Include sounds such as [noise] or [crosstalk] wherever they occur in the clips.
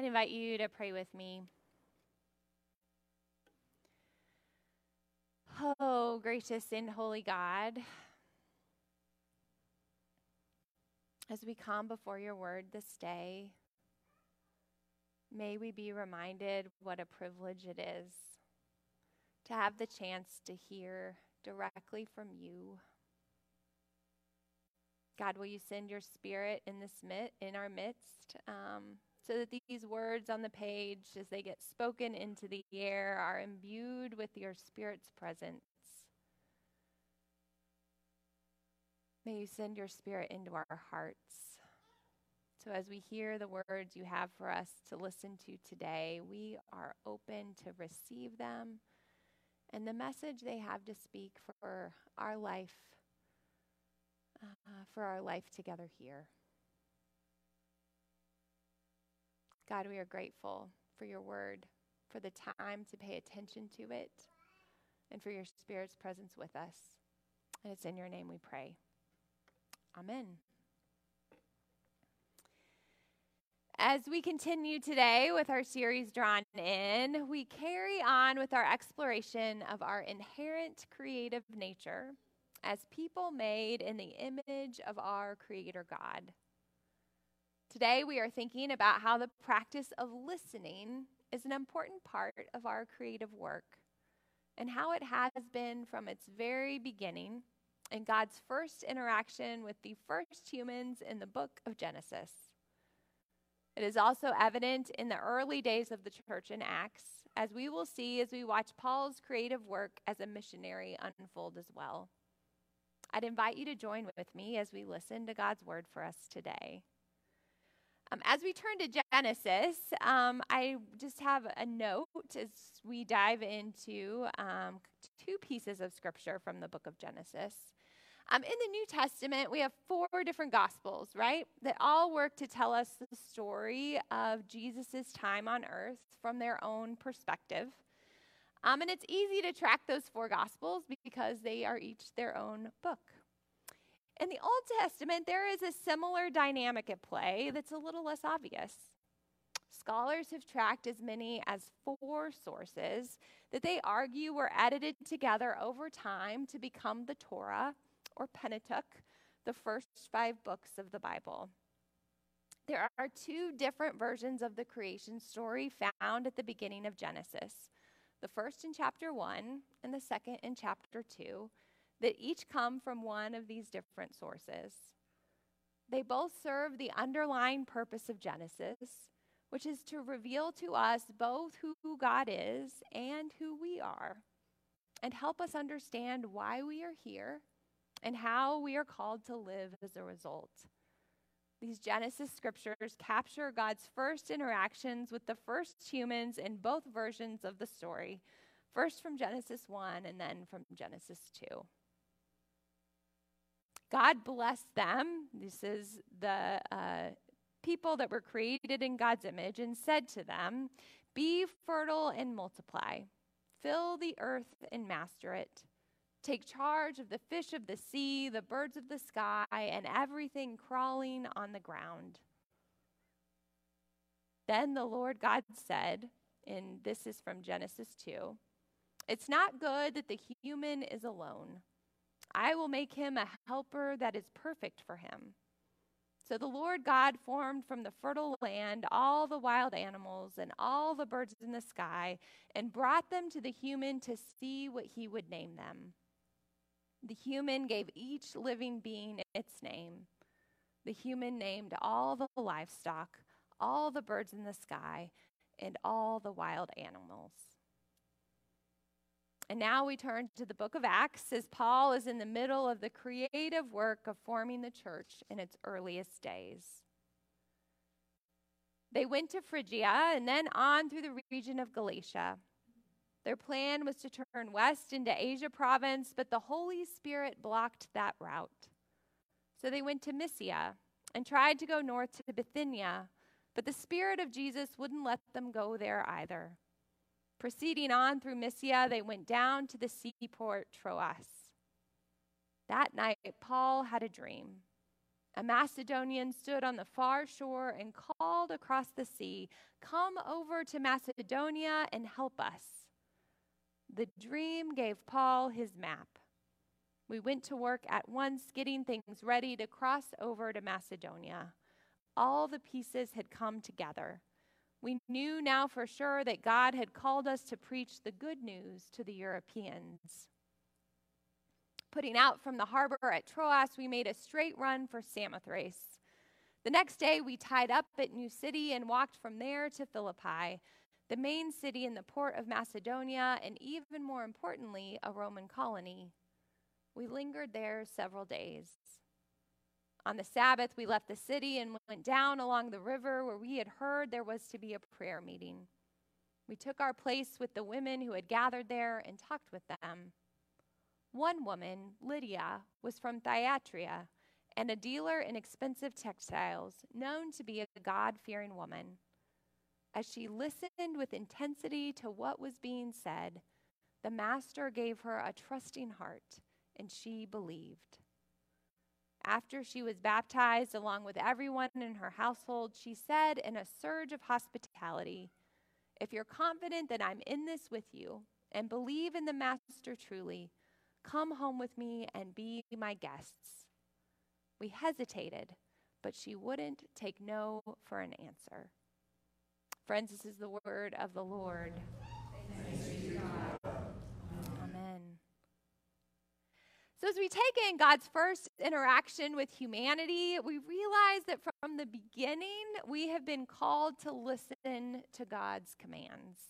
I'd invite you to pray with me. Oh, gracious and holy God, as we come before your word this day, may we be reminded what a privilege it is to have the chance to hear directly from you. God, will you send your spirit in this mit- in our midst? Um, so that these words on the page, as they get spoken into the air, are imbued with your Spirit's presence. May you send your Spirit into our hearts. So, as we hear the words you have for us to listen to today, we are open to receive them and the message they have to speak for our life, uh, for our life together here. God, we are grateful for your word, for the time to pay attention to it, and for your Spirit's presence with us. And it's in your name we pray. Amen. As we continue today with our series Drawn In, we carry on with our exploration of our inherent creative nature as people made in the image of our Creator God. Today, we are thinking about how the practice of listening is an important part of our creative work and how it has been from its very beginning in God's first interaction with the first humans in the book of Genesis. It is also evident in the early days of the church in Acts, as we will see as we watch Paul's creative work as a missionary unfold as well. I'd invite you to join with me as we listen to God's word for us today. Um, as we turn to Genesis, um, I just have a note as we dive into um, two pieces of scripture from the book of Genesis. Um, in the New Testament, we have four different gospels, right? That all work to tell us the story of Jesus' time on earth from their own perspective. Um, and it's easy to track those four gospels because they are each their own book. In the Old Testament, there is a similar dynamic at play that's a little less obvious. Scholars have tracked as many as four sources that they argue were edited together over time to become the Torah or Pentateuch, the first five books of the Bible. There are two different versions of the creation story found at the beginning of Genesis the first in chapter 1 and the second in chapter 2 that each come from one of these different sources. They both serve the underlying purpose of Genesis, which is to reveal to us both who God is and who we are, and help us understand why we are here and how we are called to live as a result. These Genesis scriptures capture God's first interactions with the first humans in both versions of the story, first from Genesis 1 and then from Genesis 2. God blessed them. This is the uh, people that were created in God's image and said to them, Be fertile and multiply, fill the earth and master it. Take charge of the fish of the sea, the birds of the sky, and everything crawling on the ground. Then the Lord God said, and this is from Genesis 2 It's not good that the human is alone. I will make him a helper that is perfect for him. So the Lord God formed from the fertile land all the wild animals and all the birds in the sky and brought them to the human to see what he would name them. The human gave each living being its name. The human named all the livestock, all the birds in the sky, and all the wild animals. And now we turn to the book of Acts as Paul is in the middle of the creative work of forming the church in its earliest days. They went to Phrygia and then on through the region of Galatia. Their plan was to turn west into Asia province, but the Holy Spirit blocked that route. So they went to Mysia and tried to go north to Bithynia, but the Spirit of Jesus wouldn't let them go there either. Proceeding on through Mysia, they went down to the seaport Troas. That night, Paul had a dream. A Macedonian stood on the far shore and called across the sea, Come over to Macedonia and help us. The dream gave Paul his map. We went to work at once, getting things ready to cross over to Macedonia. All the pieces had come together. We knew now for sure that God had called us to preach the good news to the Europeans. Putting out from the harbor at Troas, we made a straight run for Samothrace. The next day, we tied up at New City and walked from there to Philippi, the main city in the port of Macedonia, and even more importantly, a Roman colony. We lingered there several days. On the Sabbath, we left the city and went down along the river where we had heard there was to be a prayer meeting. We took our place with the women who had gathered there and talked with them. One woman, Lydia, was from Thyatira and a dealer in expensive textiles, known to be a God fearing woman. As she listened with intensity to what was being said, the Master gave her a trusting heart, and she believed. After she was baptized, along with everyone in her household, she said in a surge of hospitality, If you're confident that I'm in this with you and believe in the Master truly, come home with me and be my guests. We hesitated, but she wouldn't take no for an answer. Friends, this is the word of the Lord. So, as we take in God's first interaction with humanity, we realize that from the beginning, we have been called to listen to God's commands.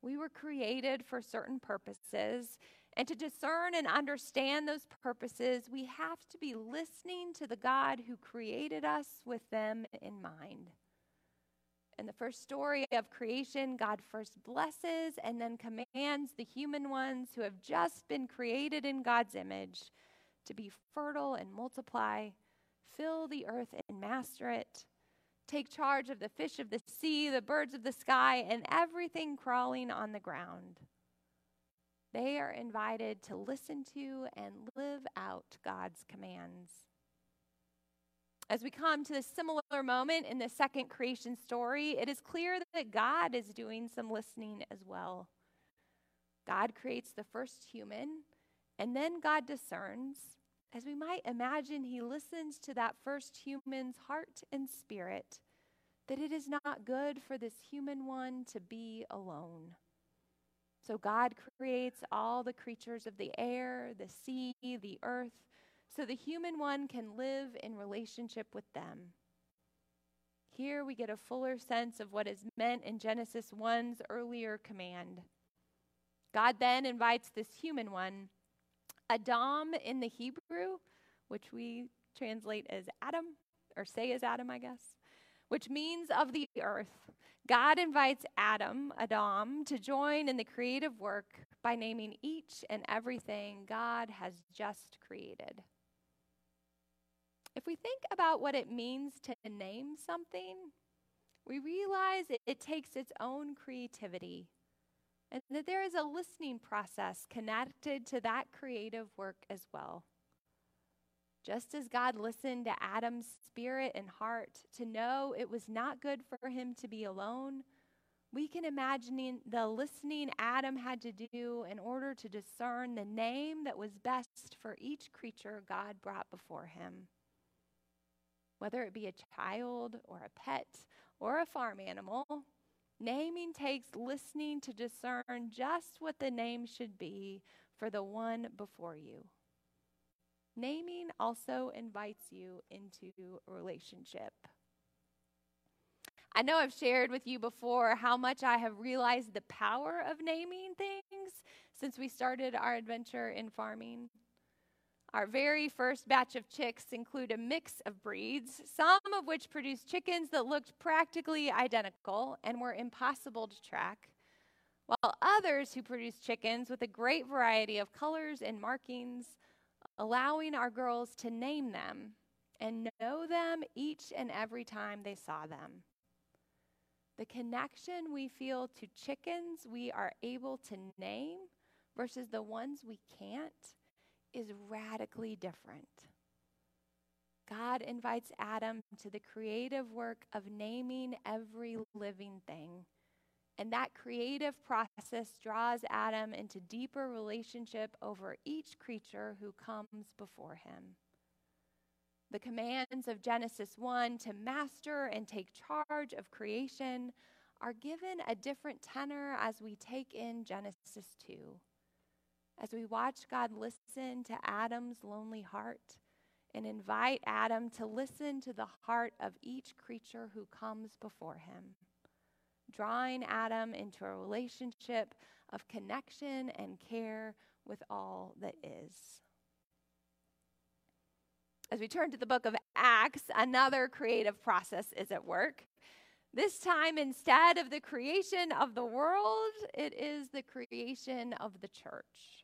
We were created for certain purposes, and to discern and understand those purposes, we have to be listening to the God who created us with them in mind. In the first story of creation, God first blesses and then commands the human ones who have just been created in God's image to be fertile and multiply, fill the earth and master it, take charge of the fish of the sea, the birds of the sky, and everything crawling on the ground. They are invited to listen to and live out God's commands. As we come to this similar moment in the second creation story, it is clear that God is doing some listening as well. God creates the first human, and then God discerns. As we might imagine, he listens to that first human's heart and spirit that it is not good for this human one to be alone. So God creates all the creatures of the air, the sea, the earth, so the human one can live in relationship with them. Here we get a fuller sense of what is meant in Genesis 1's earlier command. God then invites this human one, Adam in the Hebrew, which we translate as Adam, or say as Adam, I guess, which means of the earth. God invites Adam, Adam, to join in the creative work by naming each and everything God has just created. If we think about what it means to name something, we realize it, it takes its own creativity and that there is a listening process connected to that creative work as well. Just as God listened to Adam's spirit and heart to know it was not good for him to be alone, we can imagine the listening Adam had to do in order to discern the name that was best for each creature God brought before him whether it be a child or a pet or a farm animal. Naming takes listening to discern just what the name should be for the one before you. Naming also invites you into relationship. I know I've shared with you before how much I have realized the power of naming things since we started our adventure in farming. Our very first batch of chicks include a mix of breeds, some of which produced chickens that looked practically identical and were impossible to track, while others who produced chickens with a great variety of colors and markings, allowing our girls to name them and know them each and every time they saw them. The connection we feel to chickens we are able to name versus the ones we can't is radically different. God invites Adam to the creative work of naming every living thing. And that creative process draws Adam into deeper relationship over each creature who comes before him. The commands of Genesis 1 to master and take charge of creation are given a different tenor as we take in Genesis 2. As we watch God listen to Adam's lonely heart and invite Adam to listen to the heart of each creature who comes before him drawing Adam into a relationship of connection and care with all that is. As we turn to the book of Acts, another creative process is at work. This time, instead of the creation of the world, it is the creation of the church.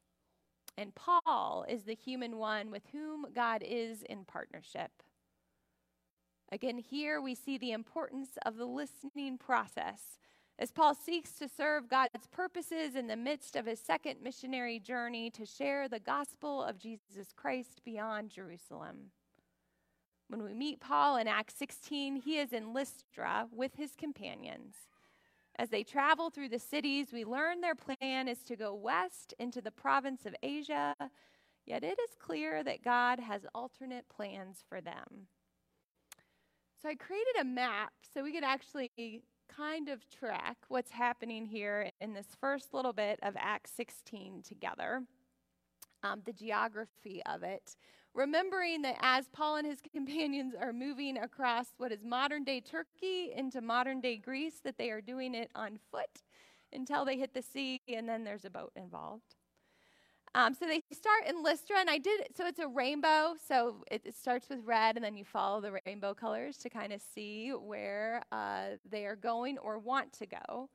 And Paul is the human one with whom God is in partnership. Again, here we see the importance of the listening process as Paul seeks to serve God's purposes in the midst of his second missionary journey to share the gospel of Jesus Christ beyond Jerusalem. When we meet Paul in Acts 16, he is in Lystra with his companions. As they travel through the cities, we learn their plan is to go west into the province of Asia, yet it is clear that God has alternate plans for them. So I created a map so we could actually kind of track what's happening here in this first little bit of Acts 16 together, um, the geography of it. Remembering that as Paul and his [laughs] companions are moving across what is modern day Turkey into modern day Greece, that they are doing it on foot until they hit the sea, and then there's a boat involved. Um, so they start in Lystra, and I did so it's a rainbow. So it, it starts with red, and then you follow the rainbow colors to kind of see where uh, they are going or want to go.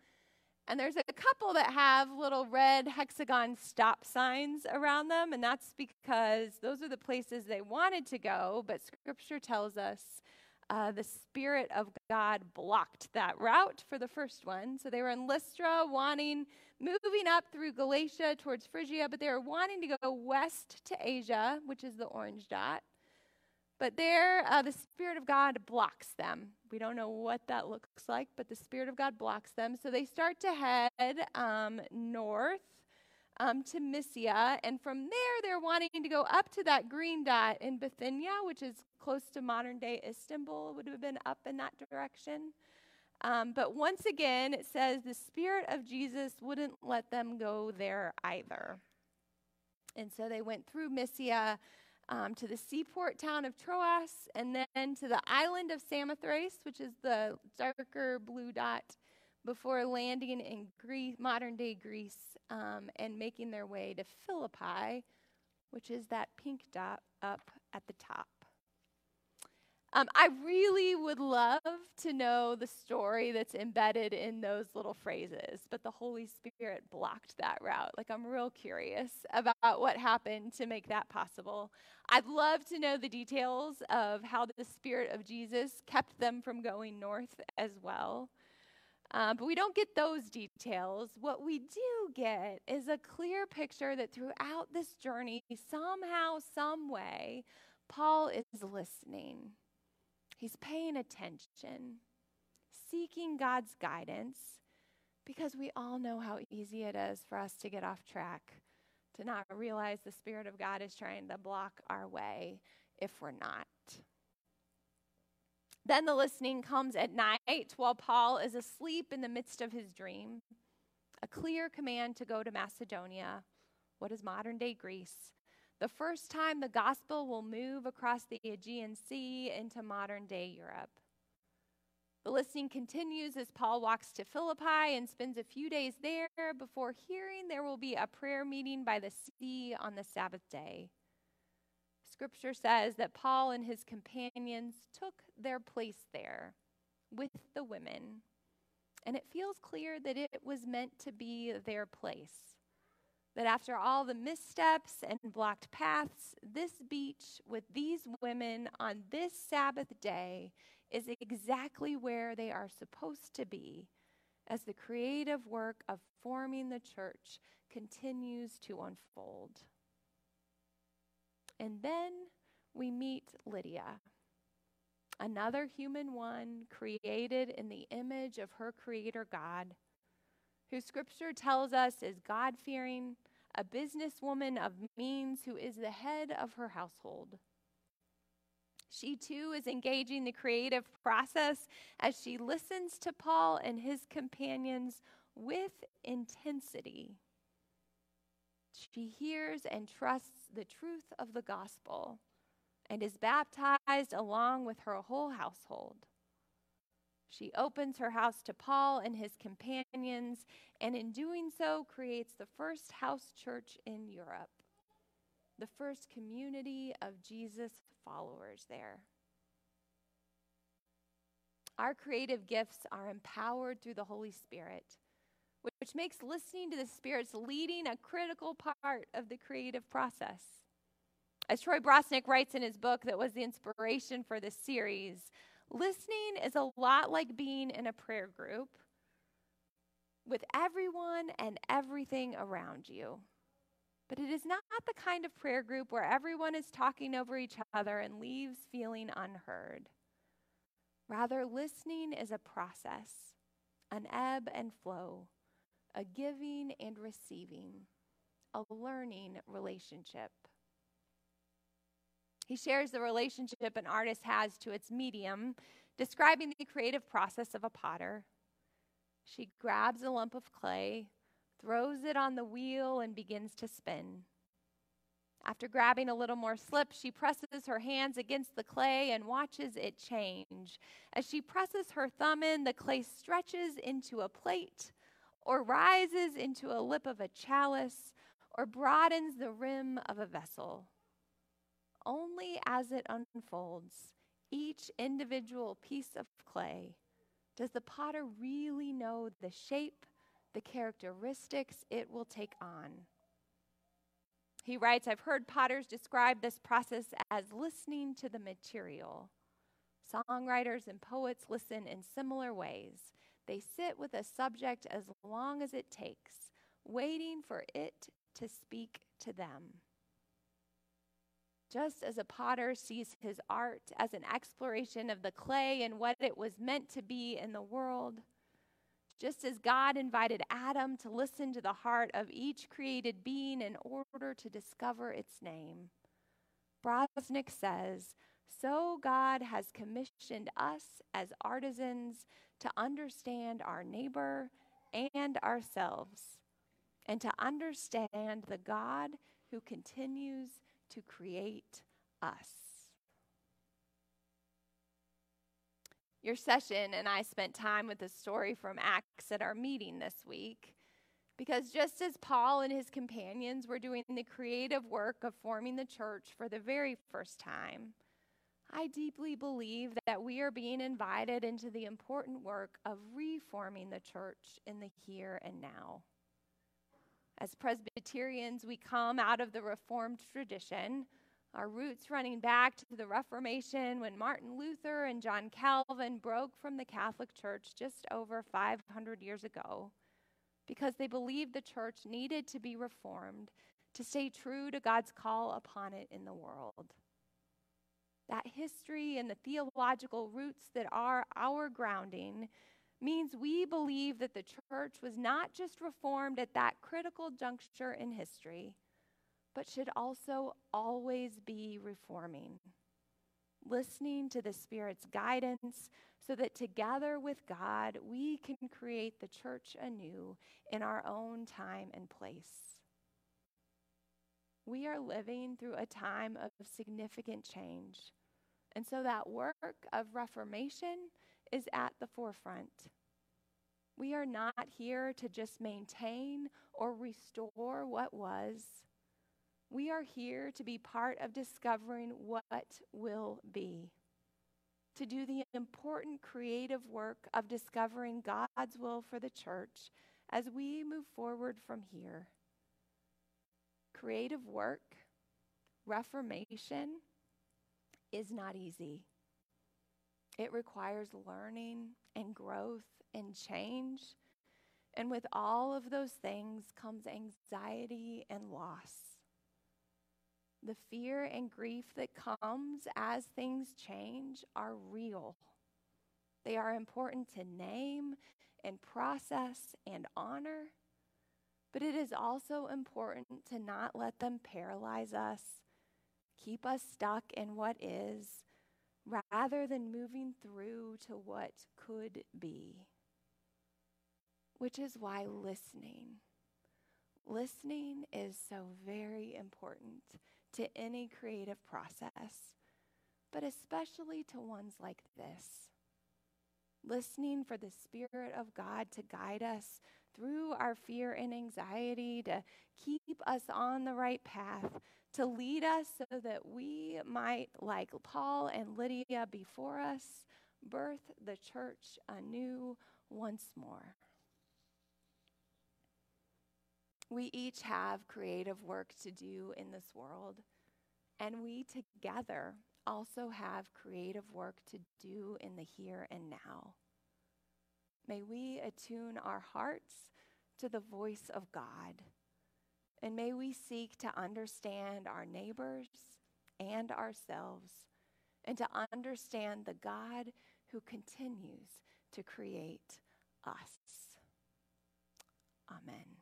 And there's a couple that have little red hexagon stop signs around them, and that's because those are the places they wanted to go, but scripture tells us uh, the Spirit of God blocked that route for the first one. So they were in Lystra, wanting, moving up through Galatia towards Phrygia, but they were wanting to go west to Asia, which is the orange dot. But there, uh, the Spirit of God blocks them. We don't know what that looks like, but the Spirit of God blocks them. So they start to head um, north um, to Mysia. And from there, they're wanting to go up to that green dot in Bithynia, which is close to modern day Istanbul, would have been up in that direction. Um, but once again, it says the Spirit of Jesus wouldn't let them go there either. And so they went through Mysia um, to the seaport town of Troas and then to the island of Samothrace, which is the darker blue dot, before landing in Greece, modern day Greece um, and making their way to Philippi, which is that pink dot up at the top. Um, I really would love to know the story that's embedded in those little phrases, but the Holy Spirit blocked that route. Like, I'm real curious about what happened to make that possible. I'd love to know the details of how the Spirit of Jesus kept them from going north as well. Uh, but we don't get those details. What we do get is a clear picture that throughout this journey, somehow, some way, Paul is listening. He's paying attention, seeking God's guidance, because we all know how easy it is for us to get off track, to not realize the Spirit of God is trying to block our way if we're not. Then the listening comes at night while Paul is asleep in the midst of his dream. A clear command to go to Macedonia, what is modern day Greece. The first time the gospel will move across the Aegean Sea into modern day Europe. The listening continues as Paul walks to Philippi and spends a few days there before hearing there will be a prayer meeting by the sea on the Sabbath day. Scripture says that Paul and his companions took their place there with the women. And it feels clear that it was meant to be their place. That after all the missteps and blocked paths, this beach with these women on this Sabbath day is exactly where they are supposed to be as the creative work of forming the church continues to unfold. And then we meet Lydia. another human one created in the image of her creator God, who scripture tells us is God fearing, a businesswoman of means who is the head of her household. She too is engaging the creative process as she listens to Paul and his companions with intensity. She hears and trusts the truth of the gospel and is baptized along with her whole household. She opens her house to Paul and his companions, and in doing so, creates the first house church in Europe, the first community of Jesus followers there. Our creative gifts are empowered through the Holy Spirit, which makes listening to the Spirit's leading a critical part of the creative process. As Troy Bronsink writes in his book that was the inspiration for this series, listening is a lot like being in a prayer group with everyone and everything around you. But it is not the kind of prayer group where everyone is talking over each other and leaves feeling unheard. Rather, listening is a process, an ebb and flow, a giving and receiving, a learning relationship. He shares the relationship an artist has to its medium, describing the creative process of a potter. She grabs a lump of clay, throws it on the wheel, and begins to spin. After grabbing a little more slip, she presses her hands against the clay and watches it change. As she presses her thumb in, the clay stretches into a plate, or rises into a lip of a chalice, or broadens the rim of a vessel. Only as it unfolds, each individual piece of clay, does the potter really know the shape, the characteristics it will take on. He writes, I've heard potters describe this process as listening to the material. Songwriters and poets listen in similar ways. They sit with a subject as long as it takes, waiting for it to speak to them. Just as a potter sees his art as an exploration of the clay and what it was meant to be in the world, just as God invited Adam to listen to the heart of each created being in order to discover its name. Bronsink says, so God has commissioned us as artisans to understand our neighbor and ourselves, and to understand the God who continues to create us. Your session and I spent time with the story from Acts at our meeting this week. Because just as Paul and his companions were doing the creative work of forming the church for the very first time, I deeply believe that we are being invited into the important work of reforming the church in the here and now. As Presbyterians, we come out of the Reformed tradition our roots running back to the Reformation when Martin Luther and John Calvin broke from the Catholic Church just over 500 years ago because they believed the church needed to be reformed to stay true to God's call upon it in the world. That history and the theological roots that are our grounding means we believe that the church was not just reformed at that critical juncture in history but should also always be reforming, listening to the Spirit's guidance so that together with God we can create the church anew in our own time and place. We are living through a time of significant change. And so that work of reformation is at the forefront. We are not here to just maintain or restore what was we are here to be part of discovering what will be, to do the important creative work of discovering God's will for the church as we move forward from here. Creative work, reformation, is not easy. It requires learning and growth and change. And with all of those things comes anxiety and loss. the fear and grief that comes as things change are real. They are important to name and process and honor, but it is also important to not let them paralyze us, keep us stuck in what is, rather than moving through to what could be. Which is why listening, listening is so very important to any creative process, but especially to ones like this. Listening for the Spirit of God to guide us through our fear and anxiety, to keep us on the right path, to lead us so that we might, like Paul and Lydia before us, birth the church anew once more. We each have creative work to do in this world, and we together also have creative work to do in the here and now. May we attune our hearts to the voice of God, and may we seek to understand our neighbors and ourselves, and to understand the God who continues to create us. Amen.